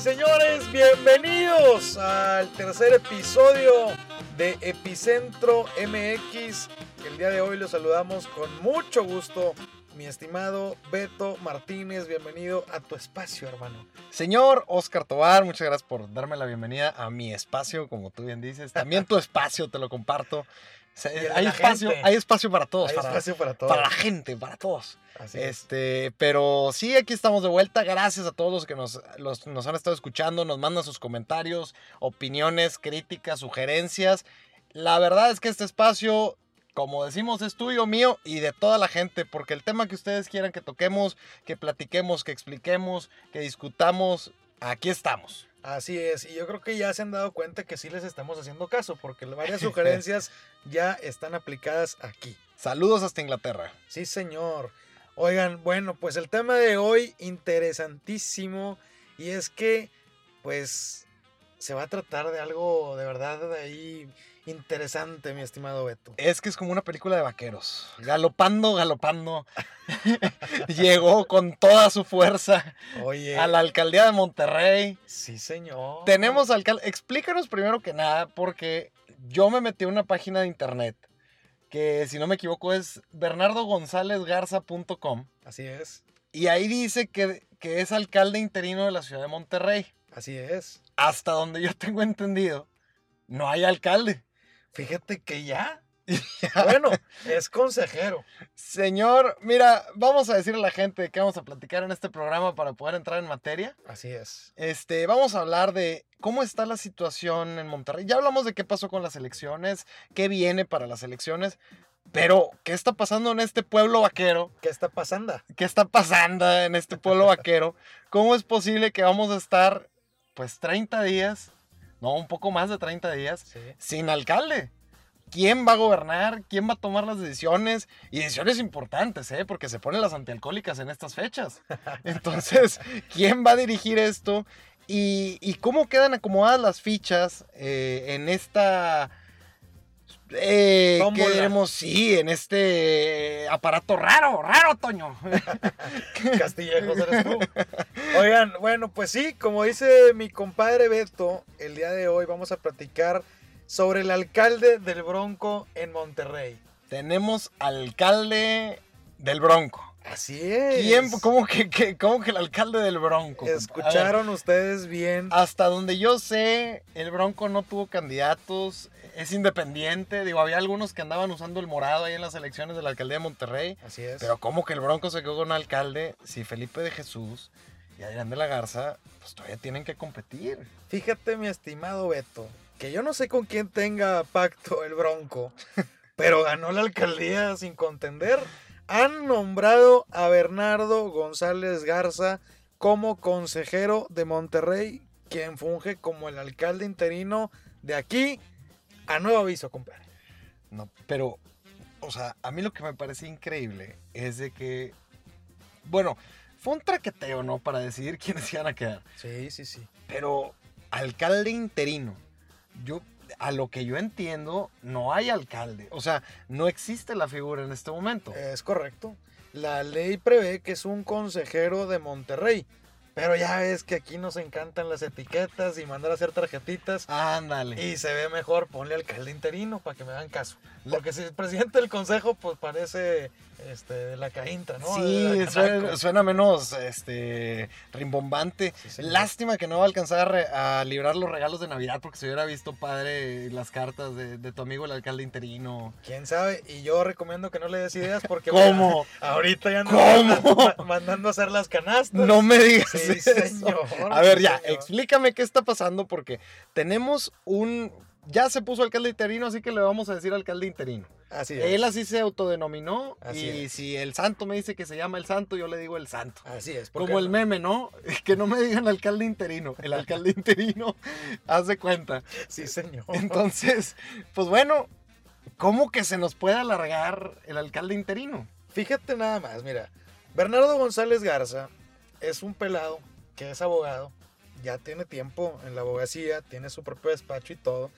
señores, bienvenidos al tercer episodio de Epicentro MX. El día de hoy los saludamos con mucho gusto. Mi estimado Beto Martínez, bienvenido a tu espacio, hermano. Señor Oscar Tobar, muchas gracias por darme la bienvenida a mi espacio, como tú bien dices. También tu espacio, te lo comparto. Hay espacio, hay espacio para todos. Hay para, espacio para todos. Para la gente, para todos. Así es. Este, pero sí, aquí estamos de vuelta. Gracias a todos los que nos, los- nos han estado escuchando, nos mandan sus comentarios, opiniones, críticas, sugerencias. La verdad es que este espacio, como decimos, es tuyo, mío y de toda la gente, porque el tema que ustedes quieran que toquemos, que platiquemos, que expliquemos, que discutamos, aquí estamos. Así es, y yo creo que ya se han dado cuenta que sí les estamos haciendo caso, porque varias sugerencias ya están aplicadas aquí. Saludos hasta Inglaterra. Sí, señor. Oigan, bueno, pues el tema de hoy interesantísimo y es que pues se va a tratar de algo de verdad de ahí interesante, mi estimado Beto. Es que es como una película de vaqueros. Galopando, galopando. Llegó con toda su fuerza Oye, a la alcaldía de Monterrey. sí, señor. Tenemos alcalde. Explícanos primero que nada, porque yo me metí a una página de internet que, si no me equivoco, es bernardogonzalezgarza.com. Así es. Y ahí dice que, que es alcalde interino de la ciudad de Monterrey. Así es. Hasta donde yo tengo entendido, no hay alcalde. Fíjate que ya. Bueno, es consejero. Señor, mira, vamos a decirle a la gente qué vamos a platicar en este programa para poder entrar en materia. Así es. Este, vamos a hablar de cómo está la situación en Monterrey. Ya hablamos de qué pasó con las elecciones, qué viene para las elecciones, pero qué está pasando en este pueblo vaquero, ¿Qué está pasando? qué está pasando en este pueblo vaquero, cómo es posible que vamos a estar pues 30 días, no, un poco más de 30 días Sí. sin alcalde. ¿Quién va a gobernar? ¿Quién va a tomar las decisiones? Y decisiones importantes, ¿eh? Porque se ponen las antialcohólicas en estas fechas. Entonces, ¿quién va a dirigir esto? ¿Y, y cómo quedan acomodadas las fichas eh, en esta... Eh, ¿Qué diremos? Sí, en este aparato raro, raro, Toño. Castillejos eres tú. Oigan, bueno, pues sí, como dice mi compadre Beto, el día de hoy vamos a platicar sobre el alcalde del Bronco en Monterrey. Tenemos alcalde del Bronco. Así es. ¿Quién? ¿Cómo que, que- cómo que el alcalde del Bronco? Ver, Escucharon ustedes bien. Hasta donde yo sé, el Bronco no tuvo candidatos, es independiente. Digo, había algunos que andaban usando el morado ahí en las elecciones de la alcaldía de Monterrey. Así es. Pero ¿cómo que el Bronco se quedó con un alcalde si Felipe de Jesús y Adrián de la Garza, pues todavía tienen que competir? Fíjate, mi estimado Beto, que yo no sé con quién tenga pacto el Bronco, pero ganó la alcaldía sin contender. Han nombrado a Bernardo González Garza como consejero de Monterrey, quien funge como el alcalde interino de aquí a nuevo aviso, compadre. No, pero, o sea, a mí lo que me parece increíble es de que, bueno, fue un traqueteo, ¿no? Para decidir quiénes iban a quedar. Sí, sí, sí. Pero alcalde interino, yo a lo que yo entiendo, no hay alcalde. O sea, no existe la figura en este momento. Es correcto. La ley prevé que es un consejero de Monterrey. Pero ya ves que aquí nos encantan las etiquetas y mandar a hacer tarjetitas. Ándale. Y se ve mejor, ponle alcalde interino para que me hagan caso. Porque si es presidente del consejo, pues parece este, de la cainta, ¿no? Sí, suena, menos este, rimbombante. Sí. Lástima que no va a alcanzar a, librar los regalos de Navidad porque se hubiera visto padre las cartas de, de tu amigo el alcalde interino. ¿Quién sabe? Y yo recomiendo que no le des ideas porque ¿Cómo? mira, ahorita ya ¿Cómo? mandando, a hacer las canastas. No me digas Sí, eso. señor, A ver, ya, señor. explícame qué está pasando porque tenemos un... Ya se puso alcalde interino, así que le vamos a decir alcalde interino. Así es. Él así se autodenominó Así y es. si el santo me dice que se llama el santo, yo le digo el santo. Así es. Como el meme, ¿no? Que no me digan alcalde interino. El alcalde interino hace cuenta. Sí, señor. Entonces, pues bueno, ¿cómo que se nos puede alargar el alcalde interino? Fíjate nada más, mira. Bernardo González Garza es un pelado que es abogado, ya tiene tiempo en la abogacía, tiene su propio despacho y todo.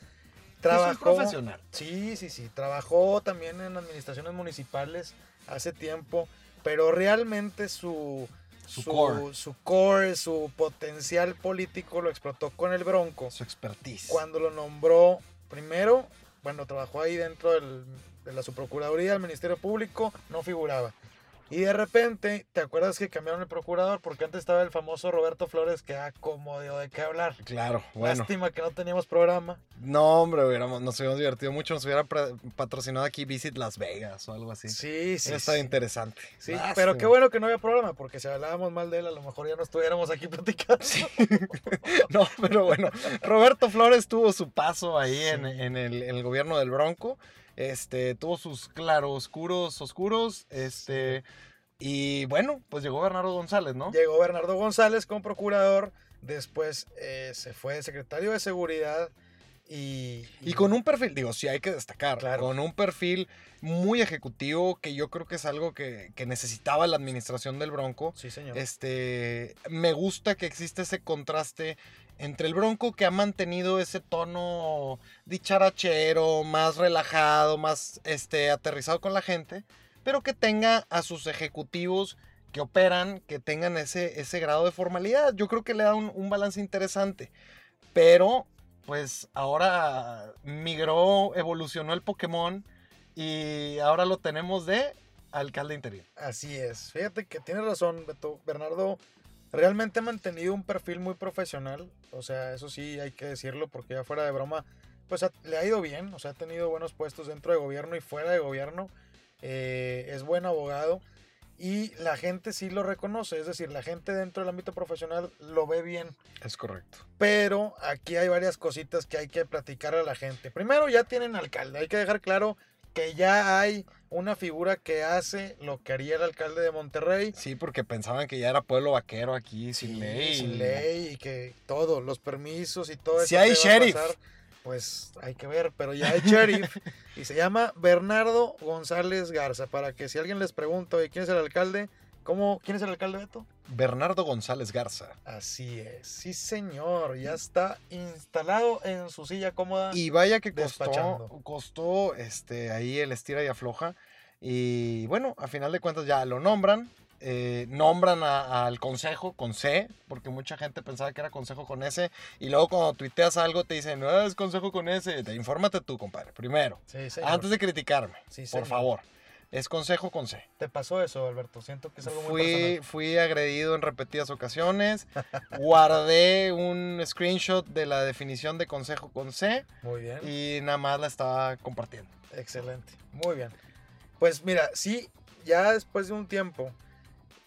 Trabajó. Es un profesional. Sí, sí, sí. Trabajó también en administraciones municipales hace tiempo, pero realmente su, Su su, core. su core, su potencial político lo explotó con el Bronco. Su expertise. Cuando lo nombró primero, bueno, trabajó ahí dentro del- de la subprocuraduría del Ministerio Público, no figuraba. Y de repente, ¿te acuerdas que cambiaron el procurador? Porque antes estaba el famoso Roberto Flores que ah, como dio de qué hablar. Claro, bueno. Lástima que no teníamos programa. No, hombre, hubiéramos- nos hubiéramos divertido mucho. Nos hubiera patrocinado aquí Visit Las Vegas o algo así. Sí, sí. Estado sí. interesante. Sí, Lástima. pero qué bueno que no había programa, porque si hablábamos mal de él, a lo mejor ya no estuviéramos aquí platicando. No, pero bueno, Roberto Flores tuvo su paso ahí Sí. en, en el, en el gobierno del Bronco. Este, tuvo sus claroscuros oscuros. Este, y bueno, pues llegó Bernardo González, ¿no? Llegó Bernardo González como procurador, después eh, se fue secretario de seguridad y... Y con un perfil, digo, sí hay que destacar, Claro. con un perfil muy ejecutivo que yo creo que es algo que, que necesitaba la administración del Bronco. Sí, señor. Este, me gusta que existe ese contraste entre el Bronco que ha mantenido ese tono dicharachero, más relajado, más este, aterrizado con la gente, pero que tenga a sus ejecutivos que operan, que tengan ese, ese grado de formalidad. Yo creo que le da un, un balance interesante. Pero, pues ahora migró, evolucionó el Pokémon y ahora lo tenemos de alcalde interino. Así es. Fíjate que tienes razón. Bernardo realmente ha mantenido un perfil muy profesional. O sea, eso sí hay que decirlo porque ya fuera de broma, pues ha- le ha ido bien. O sea, ha tenido buenos puestos dentro de gobierno y fuera de gobierno. Eh, es buen abogado. Y la gente sí lo reconoce. Es decir, la gente dentro del ámbito profesional lo ve bien. Es correcto. Pero aquí hay varias cositas que hay que platicar a la gente. Primero, ya tienen alcalde. Hay que dejar claro que ya hay una figura que hace lo que haría el alcalde de Monterrey. Sí, porque pensaban que ya era pueblo vaquero aquí, sin Sí, ley. Sin ley y que todo, los permisos y todo eso. Si hay sheriff. pasar, pues hay que ver, pero ya hay sheriff. y se llama Bernardo González Garza. Para que si alguien les pregunta, ¿quién es el alcalde? ¿Cómo? ¿Quién es el alcalde, Beto? Bernardo González Garza. Así es, sí señor, ya está instalado en su silla cómoda. Y vaya que costó, costó este, ahí el estira y afloja. Y bueno, a final de cuentas ya lo nombran. eh, nombran al consejo con C, porque mucha gente pensaba que era consejo con S. Y luego cuando tuiteas algo te dicen, no es consejo con S. Te, infórmate tú, compadre, primero. Sí. Antes de criticarme, Sí, por favor. Es consejo con C. ¿Te pasó eso, Alberto? Siento que es algo muy Fui, personal. fui agredido en repetidas ocasiones. Guardé un screenshot de la definición de consejo con C Muy bien. y nada más la estaba compartiendo. Excelente. Muy bien. Pues mira, sí, ya después de un tiempo,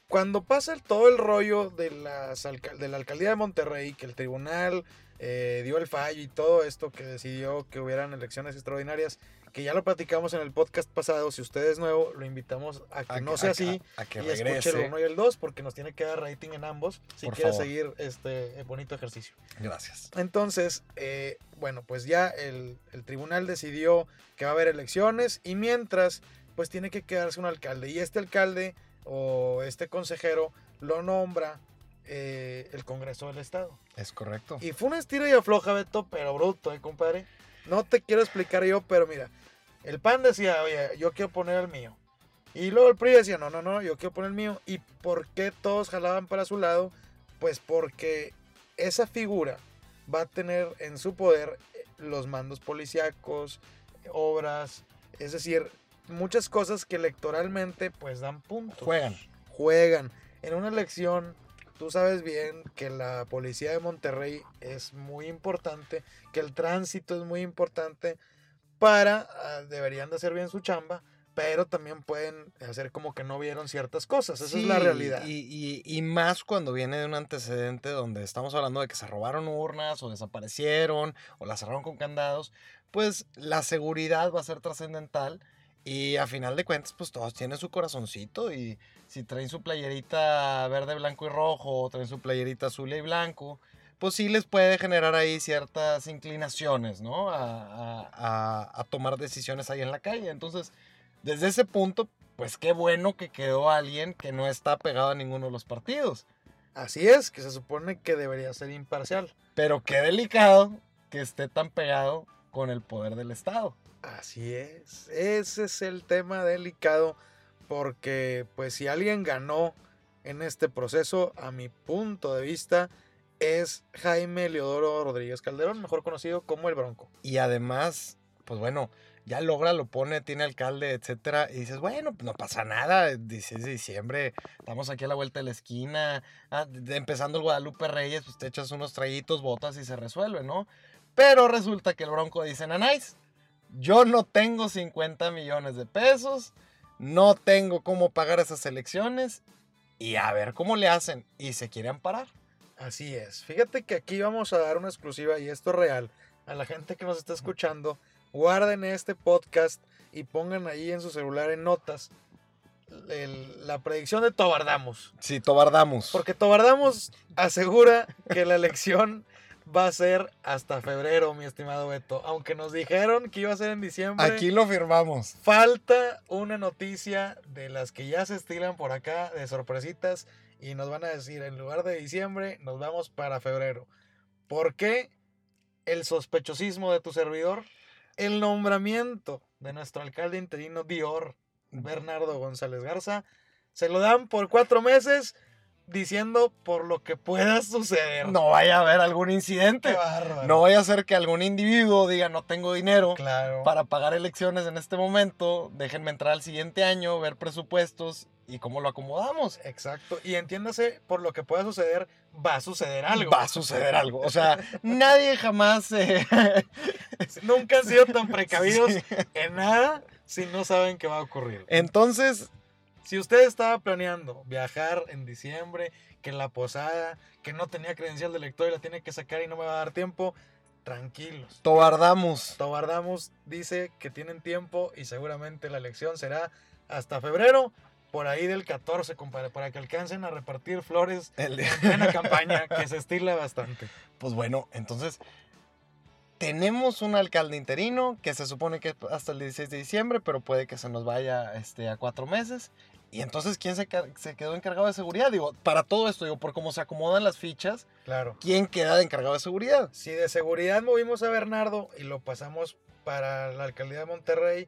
cuando pasa el- todo el rollo de, las de la alcaldía de Monterrey, que el tribunal eh, dio el fallo y todo esto, que decidió que hubieran elecciones extraordinarias, que ya lo platicamos en el podcast pasado, si usted es nuevo, lo invitamos a que A no sea a- así. A, que y escuche el regrese. 1 y el 2 porque nos tiene que dar rating en ambos si Por quiere favor. seguir este bonito ejercicio. Gracias. Entonces, eh, bueno, pues ya el, el tribunal decidió que va a haber elecciones y mientras, pues tiene que quedarse un alcalde. Y este alcalde o este consejero lo nombra eh, el Congreso del Estado. Es correcto. Y fue un estilo y afloja, Beto, pero bruto, ¿eh, compadre? No te quiero explicar yo, pero mira, el PAN decía, oye, yo quiero poner el mío. Y luego el PRI decía, no, no, no, yo quiero poner el mío. ¿Y por qué todos jalaban para su lado? Pues porque esa figura va a tener en su poder eh, los mandos policíacos, obras, es decir, muchas cosas que electoralmente pues dan puntos Juegan. juegan. En una elección, tú sabes bien que la policía de Monterrey es muy importante, que el tránsito es muy importante para, ah, deberían de hacer bien su chamba, pero también pueden hacer como que no vieron ciertas cosas. Esa es la realidad. Y, y- y más cuando viene de un antecedente donde estamos hablando de que se robaron urnas o desaparecieron o las cerraron con candados, pues la seguridad va a ser trascendental y a final de cuentas pues todos tienen su corazoncito y si traen su playerita verde, blanco y rojo o traen su playerita azul y blanco, pues sí les puede generar ahí ciertas inclinaciones, ¿no? A, a- tomar decisiones ahí en la calle. Entonces, desde ese punto, pues qué bueno que quedó alguien que no está pegado a ninguno de los partidos. Así es, que se supone que debería ser imparcial. Pero qué delicado que esté tan pegado con el poder del Estado. Así es, ese es el tema delicado porque pues si alguien ganó en este proceso, a mi punto de vista, es Jaime Leodoro Rodríguez Calderón, mejor conocido como el Bronco. Y además, pues bueno, ya logra, lo pone, tiene alcalde, etcétera, y dices, bueno, pues no pasa nada, 16 de diciembre, estamos aquí a la vuelta de la esquina, ah, empezando el Guadalupe Reyes, pues te echas unos traguitos, botas y se resuelve, ¿no? Pero resulta que el Bronco dice, Nanais, yo no tengo 50 millones de pesos, no tengo cómo pagar esas elecciones, y a ver cómo le hacen, y se quiere amparar. Así es. Fíjate que aquí vamos a dar una exclusiva y esto es real. A la gente que nos está escuchando, guarden este podcast y pongan ahí en su celular en notas el- la predicción de Tobardamos. Sí, tobardamos. Porque Tobardamos asegura que la elección va a ser hasta febrero, mi estimado Beto. Aunque nos dijeron que iba a ser en diciembre. Aquí lo firmamos. Falta una noticia de las que ya se estilan por acá, de sorpresitas, y nos van a decir, en lugar de diciembre, nos vamos para febrero. ¿Por qué el sospechosismo de tu servidor? El nombramiento de nuestro alcalde interino Dior, Bernardo González Garza, se lo dan por cuatro meses diciendo por lo que pueda suceder. No vaya a haber algún Qué incidente. bárbaro. No vaya a ser que algún individuo diga no tengo dinero claro. para pagar elecciones en este momento, déjenme entrar al siguiente año, ver presupuestos y cómo lo acomodamos. Exacto. Y entiéndase, por lo que pueda suceder, va a suceder algo. Va a suceder algo. O sea, nadie jamás... eh, Nunca han sido tan precavidos Sí. en nada si no saben qué va a ocurrir. Entonces, Si usted estaba planeando viajar en diciembre, que la posada, que no tenía credencial de lector y la tiene que sacar y no me va a dar tiempo, tranquilos. tobardamos. Tobardamos dice que tienen tiempo y seguramente la elección será hasta febrero, por ahí del 14, compadre, para que alcancen a repartir flores El- en plena campaña, que se estila bastante. Pues bueno, entonces tenemos un alcalde interino que se supone que hasta el 16 de diciembre, pero puede que se nos vaya este, a cuatro meses. Y entonces, ¿quién se, se quedó encargado de seguridad? Digo, para todo esto, digo, por cómo se acomodan las fichas, Claro. ¿quién queda de encargado de seguridad? Si de seguridad movimos a Bernardo y lo pasamos para la alcaldía de Monterrey,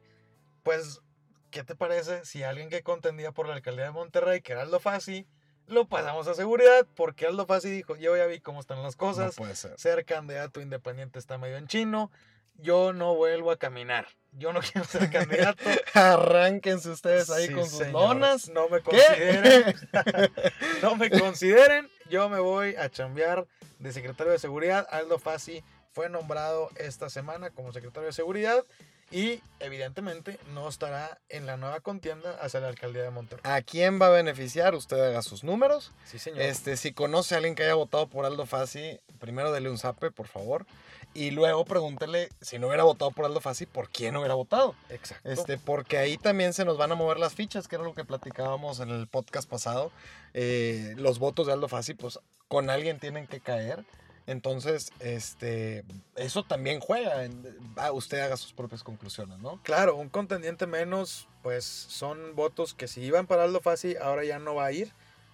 pues, ¿qué te parece si alguien que contendía por la alcaldía de Monterrey, que era Aldo Fassi, lo pasamos a seguridad? Porque Aldo Fassi dijo, yo ya vi cómo están las No cosas, puede ser. ser candidato independiente está medio en chino, yo no vuelvo a caminar, yo no quiero ser candidato. Arránquense ustedes ahí Sí, con sus señor. lonas. No me consideren. no me consideren. Yo me voy a chambear de secretario de seguridad. Aldo Fassi fue nombrado esta semana como secretario de seguridad y evidentemente no estará en la nueva contienda hacia la alcaldía de Monterrey. ¿A quién va a beneficiar? Usted haga sus números. Sí, señor. Este, si conoce a alguien que haya votado por Aldo Fassi, primero dele un zape, por favor. Y luego pregúntele si no hubiera votado por Aldo Fassi, ¿por quién hubiera votado? Exacto. Este, porque ahí también se nos van a mover las fichas, que era lo que platicábamos en el podcast pasado. Eh, los votos de Aldo Fassi, pues con alguien tienen que caer. Entonces, este, eso también juega. en- usted haga sus propias conclusiones, ¿no? Claro, un contendiente menos, pues son votos que si iban para Aldo Fassi, ahora ya no va a ir.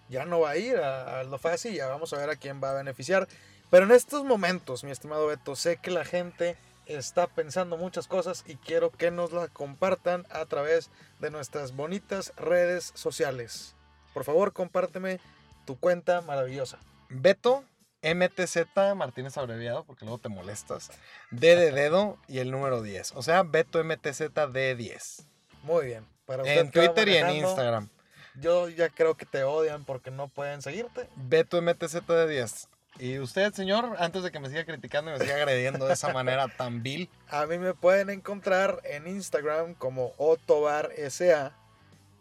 Ya no va a ir a Aldo Fassi, ya vamos a ver a quién va a beneficiar. Pero en estos momentos, mi estimado Beto, sé que la gente está pensando muchas cosas y quiero que nos las compartan a través de nuestras bonitas redes sociales. Por favor, compárteme tu cuenta maravillosa. Beto, MTZ, Martínez abreviado, porque luego te molestas. D de dedo y el número 10. O sea, Beto MTZ D10. Muy bien. Para usted En Twitter y en Instagram. Yo ya creo que te odian porque no pueden seguirte. Beto MTZ D10. Y usted, señor, antes de que me siga criticando y me siga agrediendo de esa manera tan vil, A mí me pueden encontrar en Instagram como OtobarSA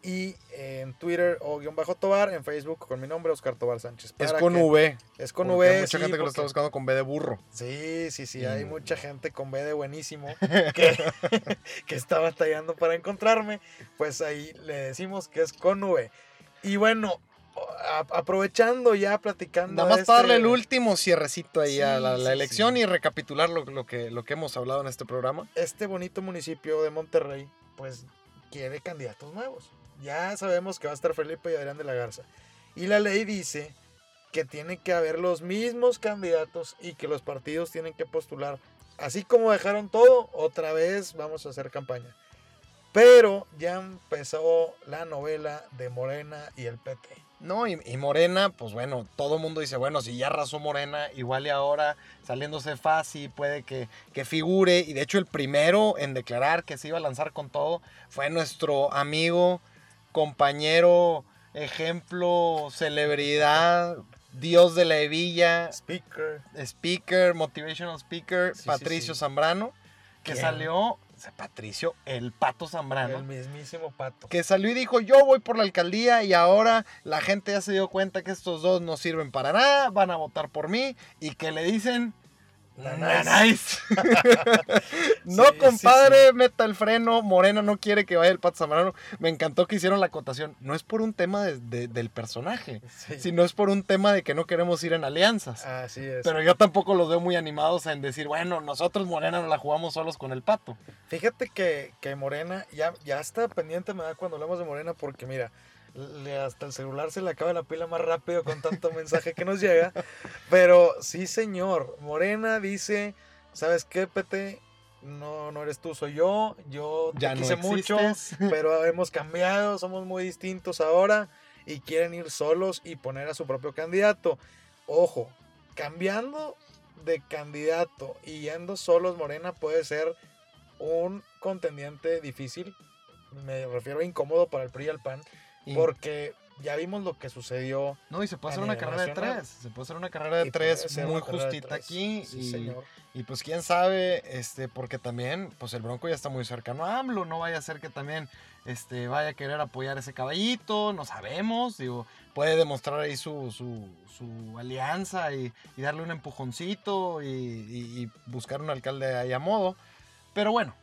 y en Twitter o guion bajo Tobar, en Facebook con mi nombre Oscar Tobar Sánchez. es con que- V. Es con V. Hay mucha sí, gente que lo está buscando con B de burro. Sí, sí, sí, hay Mm. mucha gente con B de buenísimo que, que está batallando para encontrarme. Pues ahí le decimos que es con V. Y bueno, a- aprovechando ya platicando. Nada más para darle este- el último cierrecito ahí a la, Sí, la sí, elección sí. y recapitular lo, lo que, lo que hemos hablado en este programa. este bonito municipio de Monterrey, pues quiere candidatos nuevos. Ya sabemos que va a estar Felipe y Adrián de la Garza. Y la ley dice que tiene que haber los mismos candidatos y que los partidos tienen que postular. Así como dejaron todo, otra vez vamos a hacer campaña. Pero ya empezó la novela de Morena y el PT. No, y, Morena, pues bueno, todo el mundo dice, bueno, si ya arrasó Morena, igual y ahora saliéndose fácil puede que, que figure. Y de hecho el primero en declarar que se iba a lanzar con todo fue nuestro amigo, compañero, ejemplo, celebridad, dios de la hebilla, Speaker. speaker, motivational speaker, Sí, Patricio sí. Zambrano, que ¿Quién? salió, Patricio, el pato Zambrano El mismísimo pato. que salió y dijo, yo voy por la alcaldía y ahora la gente ya se dio cuenta que estos dos no sirven para nada, van a votar por mí y que le dicen... "Nanais". no, Sí, sí, compadre, meta el freno. Morena no quiere que vaya el Pato Zambrano. Me encantó que hicieron la acotación. No es por un tema de- de- del personaje, sino es por un tema de que no queremos ir en alianzas. Así es. Pero yo tampoco los veo muy animados en decir, bueno, nosotros Morena nos la jugamos solos con el Pato. Fíjate que, que Morena ya, ya está pendiente, me da cuando hablamos de Morena, porque mira, le- hasta el celular se le acaba la pila más rápido con tanto mensaje que nos llega. Pero sí, señor, Morena dice, ¿sabes qué, PT? No, no eres tú, soy yo. Yo te Ya no quise mucho, pero hemos cambiado, somos muy distintos ahora y quieren ir solos y poner a su propio candidato. Ojo, cambiando de candidato y yendo solos, Morena puede ser un contendiente difícil. Me refiero a incómodo para el PRI y el PAN, Y- porque ya vimos lo que sucedió. No, y se puede hacer una carrera de tres. Se puede hacer una carrera de tres muy justita tres. aquí. Sí, y, señor. y pues quién sabe, este, porque también, pues el Bronco ya está muy cercano a AMLO. No vaya a ser que también este, vaya a querer apoyar ese caballito. No sabemos. Digo, puede demostrar ahí su, su, su alianza y, y darle un empujoncito y, y- y buscar un alcalde ahí a modo. Pero bueno.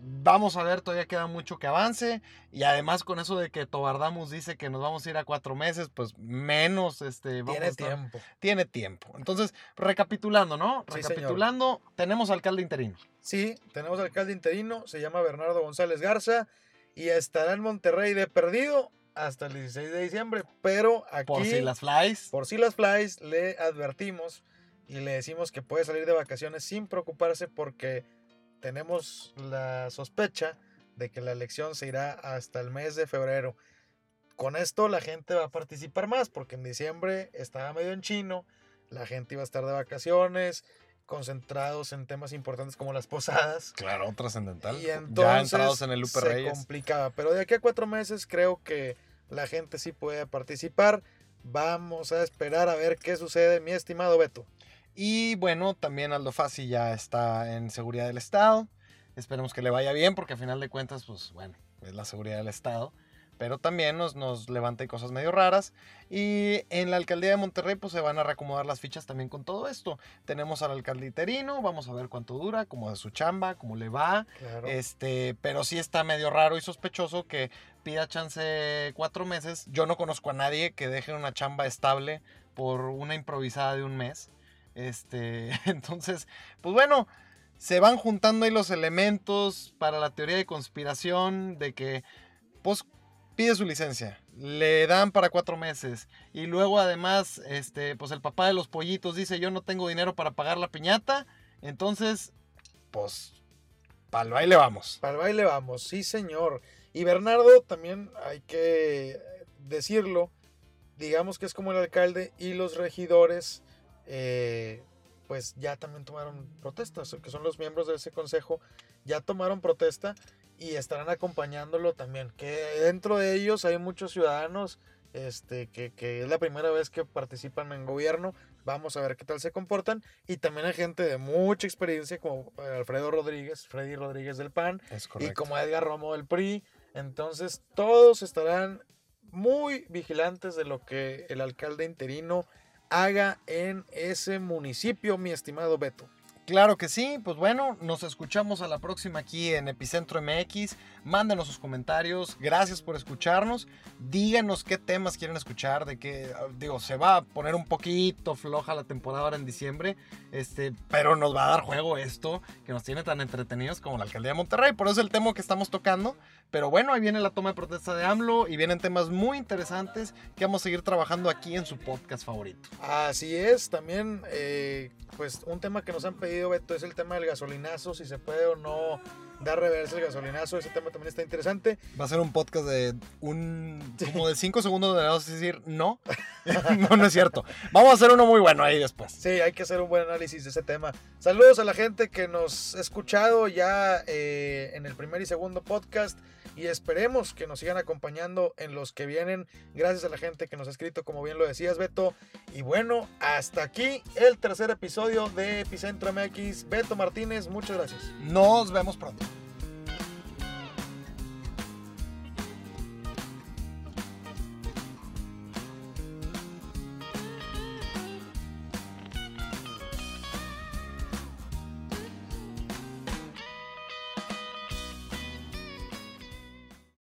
Vamos a ver, todavía queda mucho que avance. Y además con eso de que Tobardamus dice que nos vamos a ir a cuatro meses, pues menos este, vamos a Tiene estar- tiempo. tiene tiempo. Entonces, recapitulando, ¿no? Sí, recapitulando, tenemos alcalde interino. Sí, tenemos alcalde interino, se llama Bernardo González Garza y estará en Monterrey de perdido hasta el 16 de diciembre, pero aquí Por si las flies. por si las flies le advertimos y le decimos que puede salir de vacaciones sin preocuparse porque tenemos la sospecha de que la elección se irá hasta el mes de febrero. Con esto la gente va a participar más porque en diciembre estaba medio en chino, la gente iba a estar de vacaciones, concentrados en temas importantes como las posadas. Claro, trascendental. Y ya entonces entrados en el Lupe se Reyes. complicaba. Pero de aquí a cuatro meses creo que la gente sí puede participar. Vamos a esperar a ver qué sucede, mi estimado Beto. Y bueno, también Aldo Fassi ya está en seguridad del Estado. Esperemos que le vaya bien porque a final de cuentas, pues bueno, es la seguridad del Estado. Pero también nos, nos levanta cosas medio raras. Y en la alcaldía de Monterrey, pues se van a reacomodar las fichas también con todo esto. Tenemos al alcalde interino, vamos a ver cuánto dura, cómo es su chamba, cómo le va. Claro. Este, pero sí está medio raro y sospechoso que pida chance cuatro meses. Yo no conozco a nadie que deje una chamba estable por una improvisada de un mes. Este, entonces, pues bueno, se van juntando ahí los elementos para la teoría de conspiración de que, pues, pide su licencia, le dan para cuatro meses y luego además, este, pues el papá de los pollitos dice yo no tengo dinero para pagar la piñata, entonces, pues, para el baile vamos. Para el baile vamos, sí señor. Y Bernardo también hay que decirlo, digamos que es como el alcalde y los regidores, eh, pues ya también tomaron protestas, que son los miembros de ese consejo, ya tomaron protesta y estarán acompañándolo también. Que dentro de ellos hay muchos ciudadanos este, que, que es la primera vez que participan en gobierno. Vamos a ver qué tal se comportan. Y también hay gente de mucha experiencia como Alfredo Rodríguez, Freddy Rodríguez del PAN, y como Edgar Romo del PRI. Entonces todos estarán muy vigilantes de lo que el alcalde interino haga en ese municipio, mi estimado Beto. Claro que sí, pues bueno, nos escuchamos a la próxima aquí en Epicentro MX. Mándenos sus comentarios, gracias por escucharnos. Díganos qué temas quieren escuchar, de que, digo, se va a poner un poquito floja la temporada ahora en diciembre, este, pero nos va a dar juego esto que nos tiene tan entretenidos como la alcaldía de Monterrey. Por eso es el tema que estamos tocando. Pero bueno, ahí viene la toma de protesta de AMLO y vienen temas muy interesantes que vamos a seguir trabajando aquí en su podcast favorito. Así es, también eh, pues un tema que nos han pedido Beto es el tema del gasolinazo, si se puede o no da reversa el gasolinazo. Ese tema también está interesante. Va a ser un podcast de un como de 5 segundos de vamos a decir no. no, no es cierto. Vamos a hacer uno muy bueno ahí después. Sí, hay que hacer un buen análisis de ese tema. Saludos a la gente que nos ha escuchado ya eh, en el primer y segundo podcast y esperemos que nos sigan acompañando en los que vienen. Gracias a la gente que nos ha escrito, como bien lo decías, Beto. Y bueno, hasta aquí el tercer episodio de Epicentro MX. Beto Martínez, muchas gracias. Nos vemos pronto.